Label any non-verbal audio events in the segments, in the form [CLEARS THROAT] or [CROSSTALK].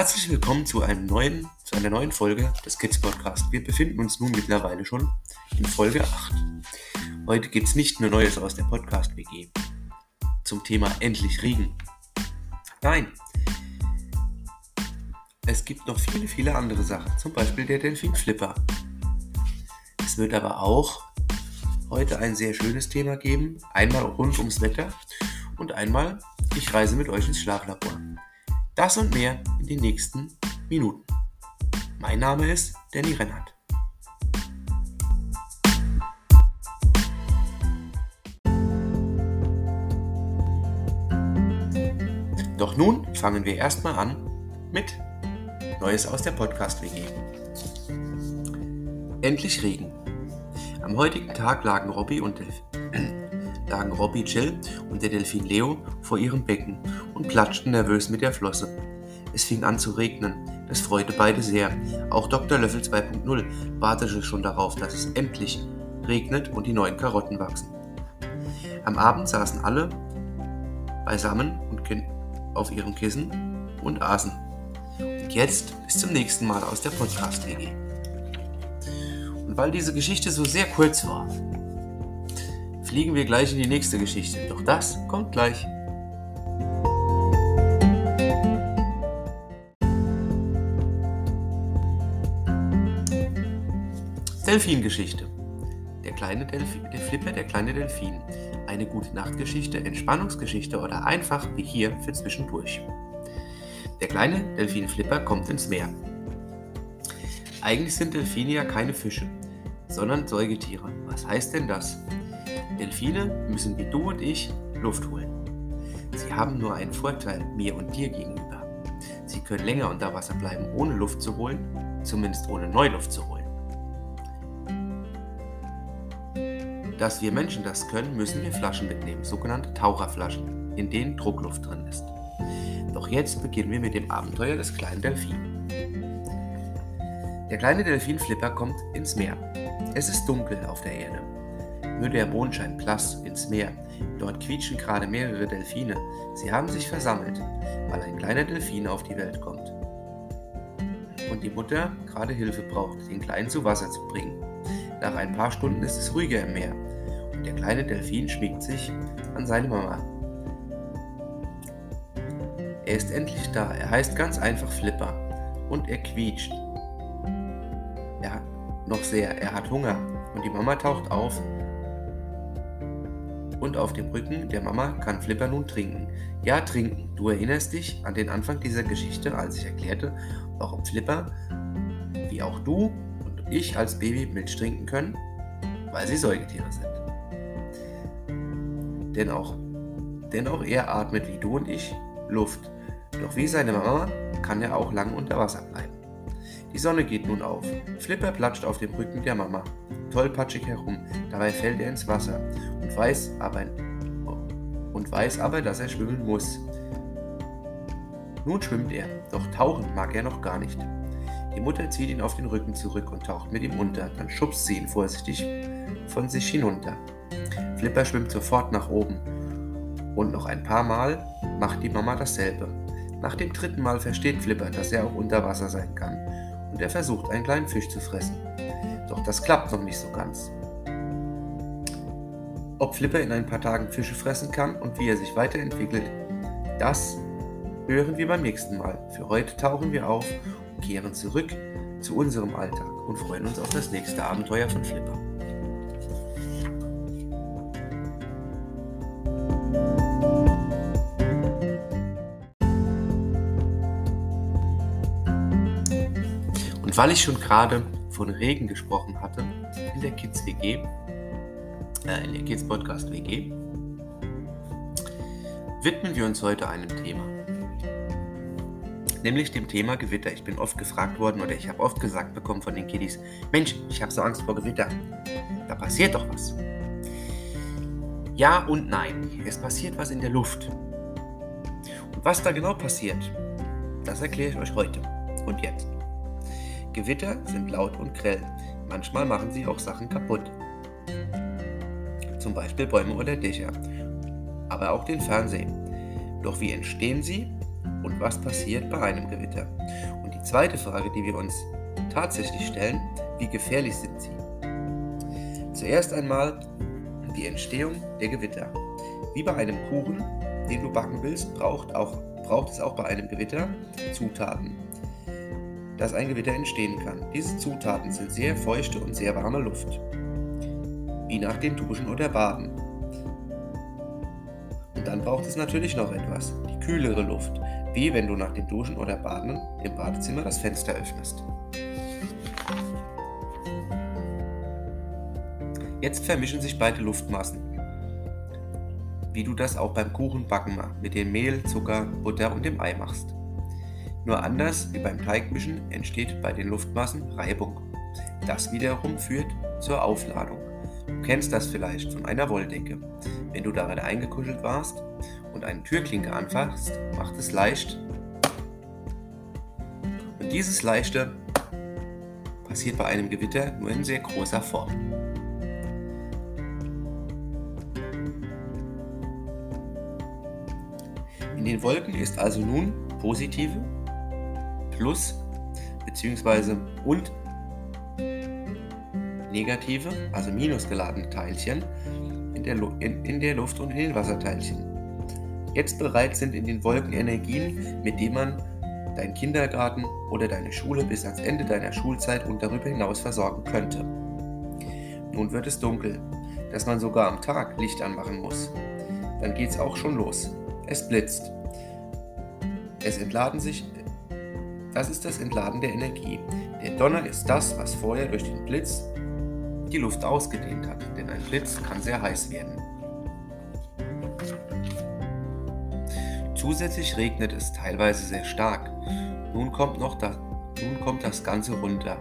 Herzlich willkommen zu, einem neuen, zu einer neuen Folge des Kids Podcast. Wir befinden uns nun mittlerweile schon in Folge 8. Heute gibt es nicht nur Neues aus der Podcast-WG zum Thema Endlich Regen. Nein, es gibt noch viele, viele andere Sachen, zum Beispiel der Delfin Flipper. Es wird aber auch heute ein sehr schönes Thema geben, einmal rund ums Wetter und einmal ich reise mit euch ins Schlaflabor. Das und mehr den nächsten Minuten. Mein Name ist Danny Rennert. Doch nun fangen wir erstmal an mit Neues aus der Podcast-WG. Endlich Regen. Am heutigen Tag lagen Robby und Delph [CLEARS THROAT] lagen Robby Jill und der Delfin Leo vor ihrem Becken und platschten nervös mit der Flosse. Es fing an zu regnen. Das freute beide sehr. Auch Dr. Löffel 2.0 wartete schon darauf, dass es endlich regnet und die neuen Karotten wachsen. Am Abend saßen alle beisammen und auf ihrem Kissen und aßen. Und jetzt bis zum nächsten Mal aus der Podcast-WG. Und weil diese Geschichte so sehr kurz war, fliegen wir gleich in die nächste Geschichte. Doch das kommt gleich. Delfingeschichte. Der kleine Delfin, der Flipper, der kleine Delfin. Eine gute Nachtgeschichte, Entspannungsgeschichte oder einfach wie hier für zwischendurch. Der kleine Delfin Flipper kommt ins Meer. Eigentlich sind Delfine ja keine Fische, sondern Säugetiere. Was heißt denn das? Delfine müssen wie du und ich Luft holen. Sie haben nur einen Vorteil mir und dir gegenüber. Sie können länger unter Wasser bleiben, ohne Luft zu holen, zumindest ohne Neuluft zu holen. Dass wir Menschen das können, müssen wir Flaschen mitnehmen, sogenannte Taucherflaschen, in denen Druckluft drin ist. Doch jetzt beginnen wir mit dem Abenteuer des kleinen Delfin. Der kleine Delfin Flipper kommt ins Meer. Es ist dunkel auf der Erde. Nur der Mond scheint blass ins Meer. Dort quietschen gerade mehrere Delfine. Sie haben sich versammelt, weil ein kleiner Delfin auf die Welt kommt. Und die Mutter gerade Hilfe braucht, den Kleinen zu Wasser zu bringen. Nach ein paar Stunden ist es ruhiger im Meer der kleine Delfin schmiegt sich an seine Mama. Er ist endlich da. Er heißt ganz einfach Flipper und er quietscht. Er hat noch sehr, er hat Hunger und die Mama taucht auf und auf dem Rücken der Mama kann Flipper nun trinken. Ja, trinken. Du erinnerst dich an den Anfang dieser Geschichte, als ich erklärte, warum Flipper, wie auch du und ich als Baby Milch trinken können? Weil sie Säugetiere sind. Denn auch, denn auch er atmet wie du und ich Luft. Doch wie seine Mama kann er auch lang unter Wasser bleiben. Die Sonne geht nun auf. Flipper platscht auf dem Rücken der Mama, tollpatschig herum. Dabei fällt er ins Wasser und weiß aber, und weiß aber, dass er schwimmen muss. Nun schwimmt er, doch tauchen mag er noch gar nicht. Die Mutter zieht ihn auf den Rücken zurück und taucht mit ihm unter. Dann schubst sie ihn vorsichtig von sich hinunter. Flipper schwimmt sofort nach oben. Und noch ein paar Mal macht die Mama dasselbe. Nach dem dritten Mal versteht Flipper, dass er auch unter Wasser sein kann und er versucht, einen kleinen Fisch zu fressen. Doch das klappt noch nicht so ganz. Ob Flipper in ein paar Tagen Fische fressen kann und wie er sich weiterentwickelt, das hören wir beim nächsten Mal. Für heute tauchen wir auf und kehren zurück zu unserem Alltag und freuen uns auf das nächste Abenteuer von Flipper. Weil ich schon gerade von Regen gesprochen hatte in der Kids WG, äh, in der Kids Podcast WG, widmen wir uns heute einem Thema. Nämlich dem Thema Gewitter. Ich bin oft gefragt worden oder ich habe oft gesagt bekommen von den Kiddies, Mensch, ich habe so Angst vor Gewitter. Da passiert doch was. Ja und nein. Es passiert was in der Luft. Und was da genau passiert, das erkläre ich euch heute und jetzt. Gewitter sind laut und grell. Manchmal machen sie auch Sachen kaputt. Zum Beispiel Bäume oder Dächer. Aber auch den Fernseher. Doch wie entstehen sie und was passiert bei einem Gewitter? Und die zweite Frage, die wir uns tatsächlich stellen, wie gefährlich sind sie? Zuerst einmal die Entstehung der Gewitter. Wie bei einem Kuchen, den du backen willst, braucht, auch, braucht es auch bei einem Gewitter Zutaten, dass ein Gewitter entstehen kann. Diese Zutaten sind sehr feuchte und sehr warme Luft, wie nach dem Duschen oder Baden. Und dann braucht es natürlich noch etwas, die kühlere Luft, wie wenn du nach dem Duschen oder Baden im Badezimmer das Fenster öffnest. Jetzt vermischen sich beide Luftmassen, wie du das auch beim Kuchenbacken mit dem Mehl, Zucker, Butter und dem Ei machst. Nur anders wie beim Teigmischen entsteht bei den Luftmassen Reibung. Das wiederum führt zur Aufladung. Du kennst das vielleicht von einer Wolldecke. Wenn du darin eingekuschelt warst und eine Türklinke anfasst, macht es leicht. Und dieses Leichte passiert bei einem Gewitter nur in sehr großer Form. In den Wolken ist also nun positive, plus bzw. und negative, also minusgeladene Teilchen in der, in, in der Luft und in den Wasserteilchen. Jetzt bereits sind in den Wolken Energien, mit denen man deinen Kindergarten oder deine Schule bis ans Ende deiner Schulzeit und darüber hinaus versorgen könnte. Nun wird es dunkel, dass man sogar am Tag Licht anmachen muss. Dann geht's auch schon los. Es blitzt. Es entladen sich. Das ist das Entladen der Energie. Der Donner ist das, was vorher durch den Blitz die Luft ausgedehnt hat, denn ein Blitz kann sehr heiß werden. Zusätzlich regnet es teilweise sehr stark. Nun kommt, noch da, nun kommt das Ganze runter.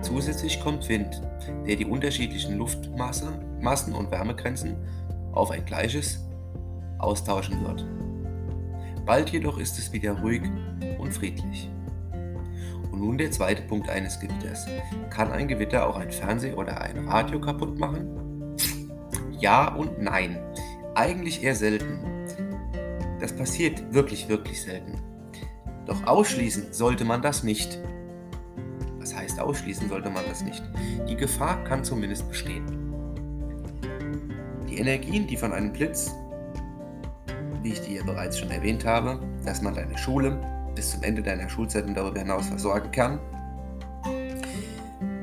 Zusätzlich kommt Wind, der die unterschiedlichen Luftmassen und Wärmegrenzen auf ein gleiches austauschen wird. Bald jedoch ist es wieder ruhig und friedlich. Und nun der zweite Punkt eines Gewitters. Kann ein Gewitter auch ein Fernseh oder ein Radio kaputt machen? Ja und nein. Eigentlich eher selten. Das passiert wirklich, wirklich selten. Doch ausschließen sollte man das nicht. Was heißt ausschließen sollte man das nicht? Die Gefahr kann zumindest bestehen. Die Energien, die von einem Blitz, wie ich dir bereits schon erwähnt habe, dass man deine Schule, bis zum Ende deiner Schulzeit und darüber hinaus versorgen kann,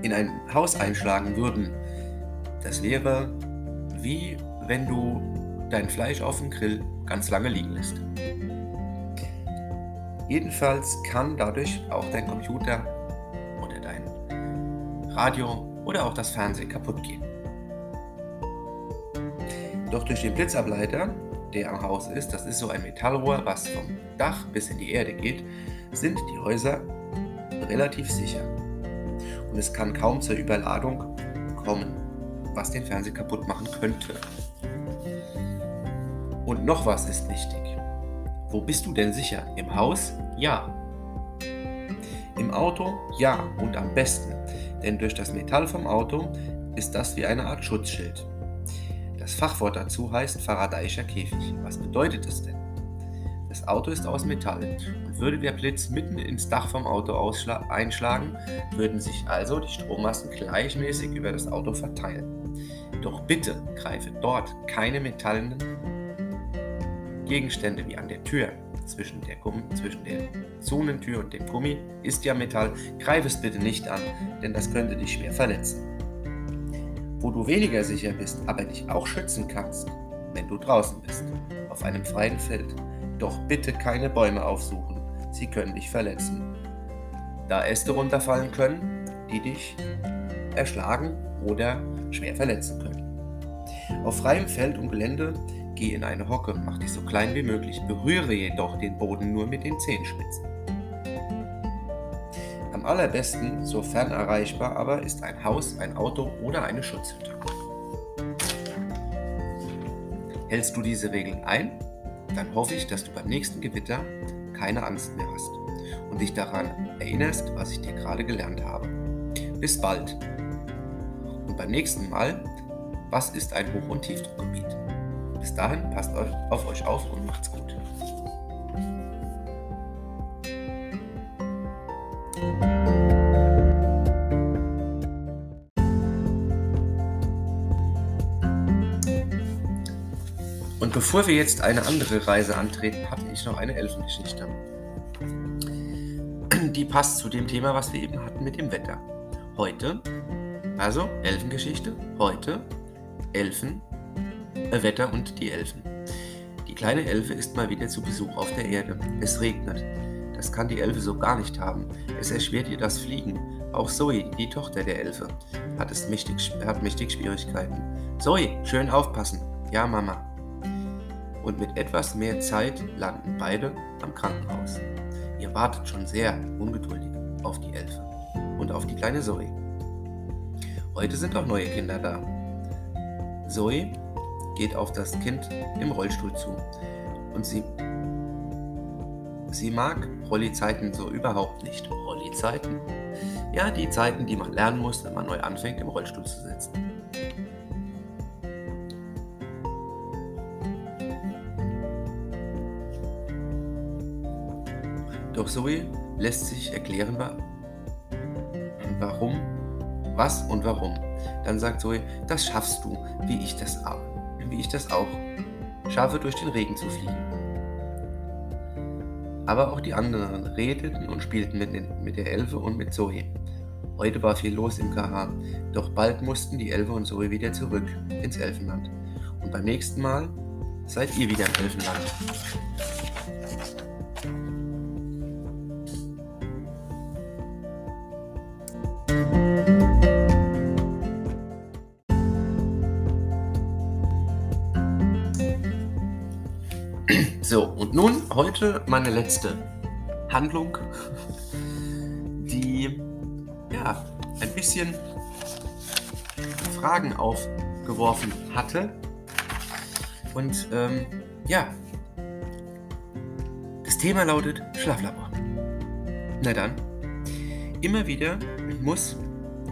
in ein Haus einschlagen würden, das wäre wie wenn du dein Fleisch auf dem Grill ganz lange liegen lässt. Jedenfalls kann dadurch auch dein Computer oder dein Radio oder auch das Fernsehen kaputt gehen. Doch durch den Blitzableiter der am Haus ist, das ist so ein Metallrohr, was vom Dach bis in die Erde geht, sind die Häuser relativ sicher. Und es kann kaum zur Überladung kommen, was den Fernseher kaputt machen könnte. Und noch was ist wichtig. Wo bist du denn sicher? Im Haus? Ja. Im Auto? Ja und am besten. Denn durch das Metall vom Auto ist das wie eine Art Schutzschild. Das Fachwort dazu heißt Faradayischer Käfig. Was bedeutet es denn? Das Auto ist aus Metall und würde der Blitz mitten ins Dach vom Auto einschlagen, würden sich also die Strommassen gleichmäßig über das Auto verteilen. Doch bitte greife dort keine metallenen Gegenstände wie an der Tür zwischen der, Gummi, zwischen der Zonentür und dem Gummi ist ja Metall, greif es bitte nicht an, denn das könnte dich schwer verletzen wo du weniger sicher bist, aber dich auch schützen kannst, wenn du draußen bist, auf einem freien Feld. Doch bitte keine Bäume aufsuchen, sie können dich verletzen. Da Äste runterfallen können, die dich erschlagen oder schwer verletzen können. Auf freiem Feld und Gelände geh in eine Hocke, mach dich so klein wie möglich, berühre jedoch den Boden nur mit den Zehenspitzen. Am allerbesten, sofern erreichbar aber, ist ein Haus, ein Auto oder eine Schutzhütte. Hältst du diese Regeln ein, dann hoffe ich, dass du beim nächsten Gewitter keine Angst mehr hast und dich daran erinnerst, was ich dir gerade gelernt habe. Bis bald. Und beim nächsten Mal, was ist ein Hoch- und Tiefdruckgebiet? Bis dahin passt auf euch auf und macht's gut. Und bevor wir jetzt eine andere Reise antreten, hatte ich noch eine Elfengeschichte. Die passt zu dem Thema, was wir eben hatten mit dem Wetter. Heute, also Elfengeschichte, heute Elfen, äh, Wetter und die Elfen. Die kleine Elfe ist mal wieder zu Besuch auf der Erde. Es regnet. Das kann die Elfe so gar nicht haben. Es erschwert ihr das Fliegen. Auch Zoe, die Tochter der Elfe, hat, es mächtig, hat mächtig Schwierigkeiten. Zoe, schön aufpassen. Ja, Mama und mit etwas mehr Zeit landen beide am Krankenhaus. Ihr wartet schon sehr ungeduldig auf die Elfe und auf die kleine Zoe. Heute sind auch neue Kinder da. Zoe geht auf das Kind im Rollstuhl zu und sie, sie mag Rolli-Zeiten so überhaupt nicht. Rolli-Zeiten? Ja, die Zeiten, die man lernen muss, wenn man neu anfängt, im Rollstuhl zu sitzen. Zoe lässt sich erklären, warum, was und warum. Dann sagt Zoe, das schaffst du, wie ich das auch, wie ich das auch schaffe, durch den Regen zu fliegen. Aber auch die anderen redeten und spielten mit, mit der Elfe und mit Zoe. Heute war viel los im KH, doch bald mussten die Elfe und Zoe wieder zurück ins Elfenland. Und beim nächsten Mal seid ihr wieder im Elfenland. Heute meine letzte Handlung, die ja ein bisschen Fragen aufgeworfen hatte. Und ähm, ja, das Thema lautet Schlaflabor. Na dann, immer wieder muss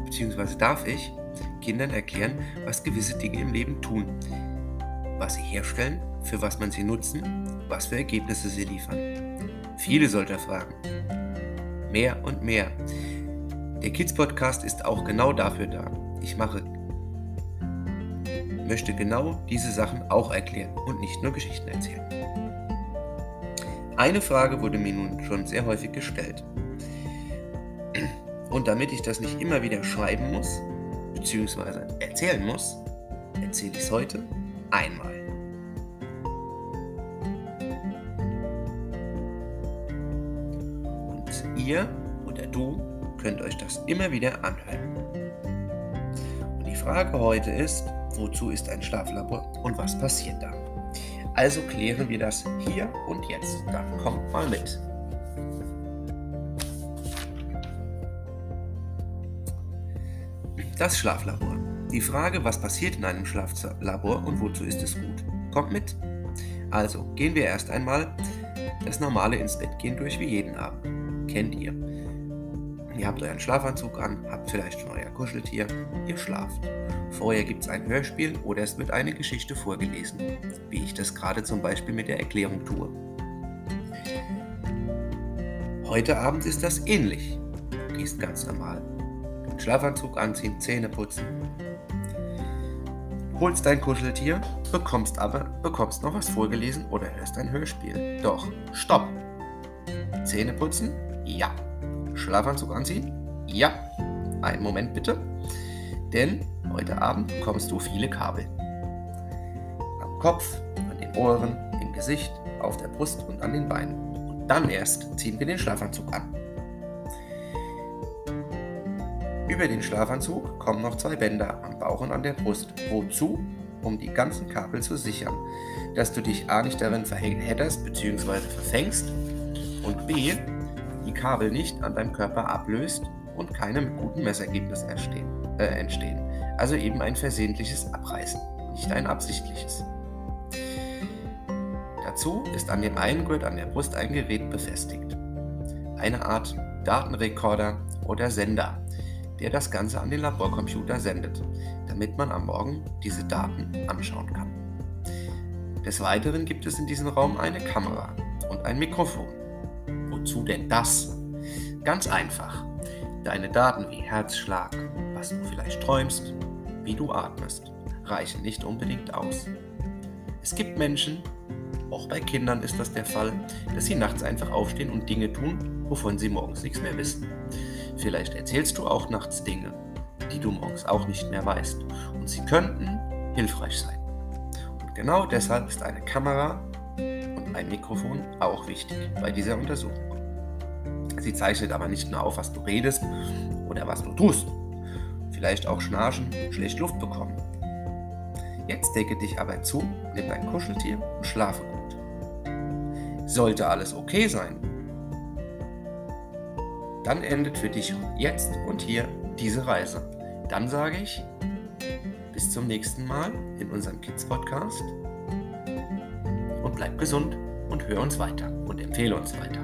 bzw. darf ich Kindern erklären, was gewisse Dinge im Leben tun, was sie herstellen, für was man sie nutzen, was für Ergebnisse sie liefern. Viele solcher Fragen. Mehr und mehr. Der Kids Podcast ist auch genau dafür da. Ich mache möchte genau diese Sachen auch erklären und nicht nur Geschichten erzählen. Eine Frage wurde mir nun schon sehr häufig gestellt. Und damit ich das nicht immer wieder schreiben muss, beziehungsweise erzählen muss, erzähle ich es heute einmal. Ihr oder du könnt euch das immer wieder anhören. Und die Frage heute ist, wozu ist ein Schlaflabor und was passiert da? Also klären wir das hier und jetzt. Dann kommt mal mit. Das Schlaflabor. Die Frage, was passiert in einem Schlaflabor und wozu ist es gut? Kommt mit. Also, gehen wir erst einmal das normale ins Bett gehen durch wie jeden Abend. Kennt ihr. Ihr habt euren Schlafanzug an, habt vielleicht schon euer Kuscheltier, ihr schlaft. Vorher gibt es ein Hörspiel oder es wird eine Geschichte vorgelesen, wie ich das gerade zum Beispiel mit der Erklärung tue. Heute Abend ist das ähnlich. Gehst ganz normal Schlafanzug anziehen, Zähne putzen. Holst dein Kuscheltier, bekommst aber bekommst noch was vorgelesen oder hörst ein Hörspiel. Doch, stopp! Zähne putzen? Ja. Schlafanzug anziehen? Ja. Einen Moment bitte. Denn heute Abend bekommst du viele Kabel. Am Kopf, an den Ohren, im Gesicht, auf der Brust und an den Beinen. Und dann erst ziehen wir den Schlafanzug an. Über den Schlafanzug kommen noch zwei Bänder am Bauch und an der Brust. Wozu? Um die ganzen Kabel zu sichern, dass du dich A nicht darin verhedderst bzw. verfängst und B die Kabel nicht an deinem Körper ablöst und keine guten Messergebnissen äh, entstehen. Also eben ein versehentliches Abreißen, nicht ein absichtliches. Dazu ist an dem einen Gurt an der Brust ein Gerät befestigt. Eine Art Datenrekorder oder Sender, der das Ganze an den Laborcomputer sendet, damit man am Morgen diese Daten anschauen kann. Des Weiteren gibt es in diesem Raum eine Kamera und ein Mikrofon. Wozu denn das? Ganz einfach. Deine Daten wie Herzschlag, was du vielleicht träumst, wie du atmest, reichen nicht unbedingt aus. Es gibt Menschen, auch bei Kindern ist das der Fall, dass sie nachts einfach aufstehen und Dinge tun, wovon sie morgens nichts mehr wissen. Vielleicht erzählst du auch nachts Dinge, die du morgens auch nicht mehr weißt. Und sie könnten hilfreich sein. Und genau deshalb ist eine Kamera und ein Mikrofon auch wichtig bei dieser Untersuchung. Sie zeichnet aber nicht nur auf, was du redest oder was du tust. Vielleicht auch schnarchen, schlecht Luft bekommen. Jetzt decke dich aber zu, nimm dein Kuscheltier und schlafe gut. Sollte alles okay sein, dann endet für dich jetzt und hier diese Reise. Dann sage ich bis zum nächsten Mal in unserem Kids Podcast und bleib gesund und hör uns weiter und empfehle uns weiter.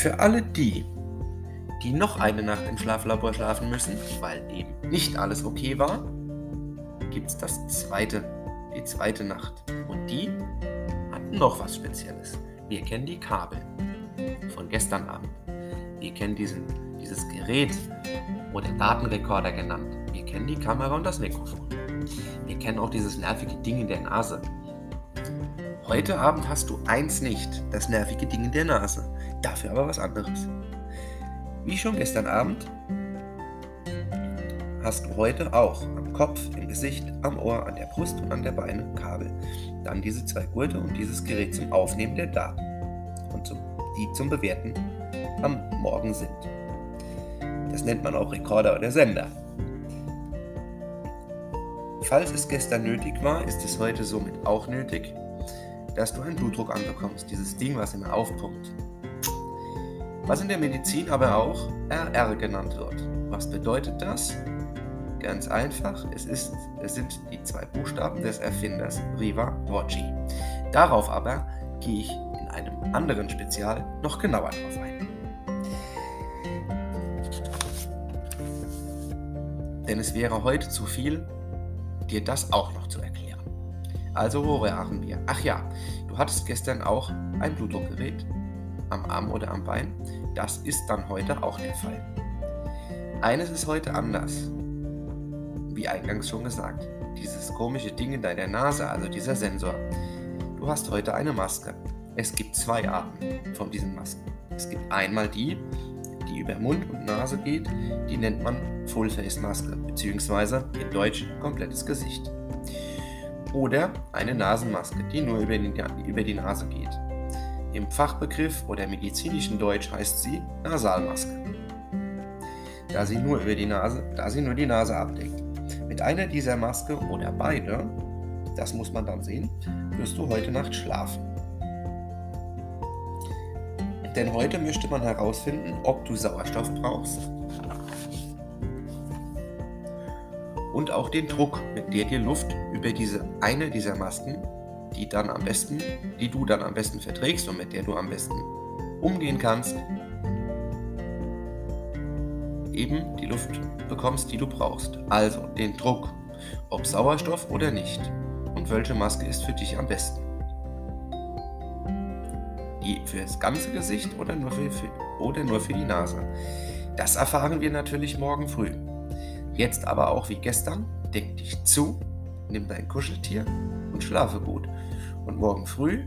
Für alle die, die noch eine Nacht im Schlaflabor schlafen müssen, weil eben nicht alles okay war, gibt es das zweite, die zweite Nacht. Und die hat noch was Spezielles. Wir kennen die Kabel von gestern Abend. Wir kennen diesen, dieses Gerät oder Datenrekorder genannt. Wir kennen die Kamera und das Mikrofon. Wir kennen auch dieses nervige Ding in der Nase. Heute Abend hast du eins nicht, das nervige Ding in der Nase. Dafür aber was anderes. Wie schon gestern Abend hast du heute auch am Kopf, im Gesicht, am Ohr, an der Brust und an der Beine Kabel. Dann diese zwei Gurte und dieses Gerät zum Aufnehmen der Daten und zum, die zum Bewerten am Morgen sind. Das nennt man auch Rekorder oder Sender. Falls es gestern nötig war, ist es heute somit auch nötig, dass du einen Blutdruck anbekommst, dieses Ding, was immer aufpumpt. Was in der Medizin aber auch RR genannt wird. Was bedeutet das? Ganz einfach, es, ist, es sind die zwei Buchstaben des Erfinders Riva Rocci. Darauf aber gehe ich in einem anderen Spezial noch genauer drauf ein. Denn es wäre heute zu viel, dir das auch noch zu erklären. Also wo waren wir? Ach ja, du hattest gestern auch ein Blutdruckgerät am Arm oder am Bein. Das ist dann heute auch der Fall. Eines ist heute anders wie eingangs schon gesagt, dieses komische Ding in deiner Nase, also dieser Sensor. Du hast heute eine Maske. Es gibt zwei Arten von diesen Masken. Es gibt einmal die, die über Mund und Nase geht, die nennt man Full-Face-Maske, beziehungsweise in Deutsch komplettes Gesicht. Oder eine Nasenmaske, die nur über die, über die Nase geht. Im Fachbegriff oder medizinischen Deutsch heißt sie Nasalmaske. Da sie nur über die Nase, da sie nur die Nase abdeckt. Mit einer dieser Maske oder beide, das muss man dann sehen, wirst du heute Nacht schlafen. Denn heute möchte man herausfinden, ob du Sauerstoff brauchst und auch den Druck, mit der dir Luft über diese eine dieser Masken, die dann am besten, die du dann am besten verträgst und mit der du am besten umgehen kannst, eben die Luft bekommst, die du brauchst. Also den Druck, ob Sauerstoff oder nicht. Und welche Maske ist für dich am besten? Die für das ganze Gesicht oder nur für, oder nur für die Nase? Das erfahren wir natürlich morgen früh. Jetzt aber auch wie gestern, denk dich zu, nimm dein Kuscheltier und schlafe gut. Und morgen früh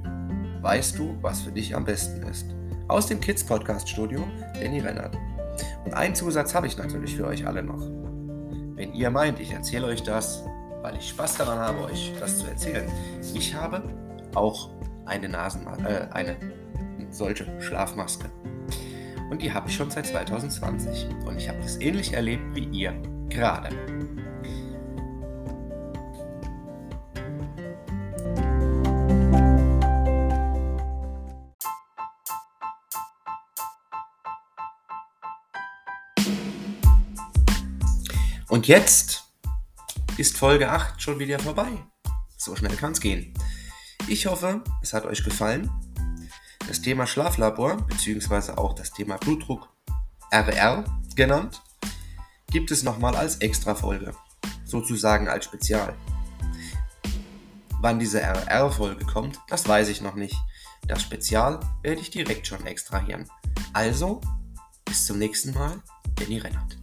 weißt du, was für dich am besten ist. Aus dem Kids Podcast Studio, Danny Rennert. Und einen Zusatz habe ich natürlich für euch alle noch. Wenn ihr meint, ich erzähle euch das, weil ich Spaß daran habe, euch das zu erzählen, ich habe auch eine Nasenmaske, äh, eine solche Schlafmaske. Und die habe ich schon seit 2020. Und ich habe das ähnlich erlebt wie ihr gerade. Und jetzt ist Folge 8 schon wieder vorbei. So schnell kann es gehen. Ich hoffe, es hat euch gefallen. Das Thema Schlaflabor, beziehungsweise auch das Thema Blutdruck, RR genannt, gibt es nochmal als Extra-Folge, sozusagen als Spezial. Wann diese RR-Folge kommt, das weiß ich noch nicht. Das Spezial werde ich direkt schon extrahieren. Also Bis zum nächsten Mal, Benny Rennert.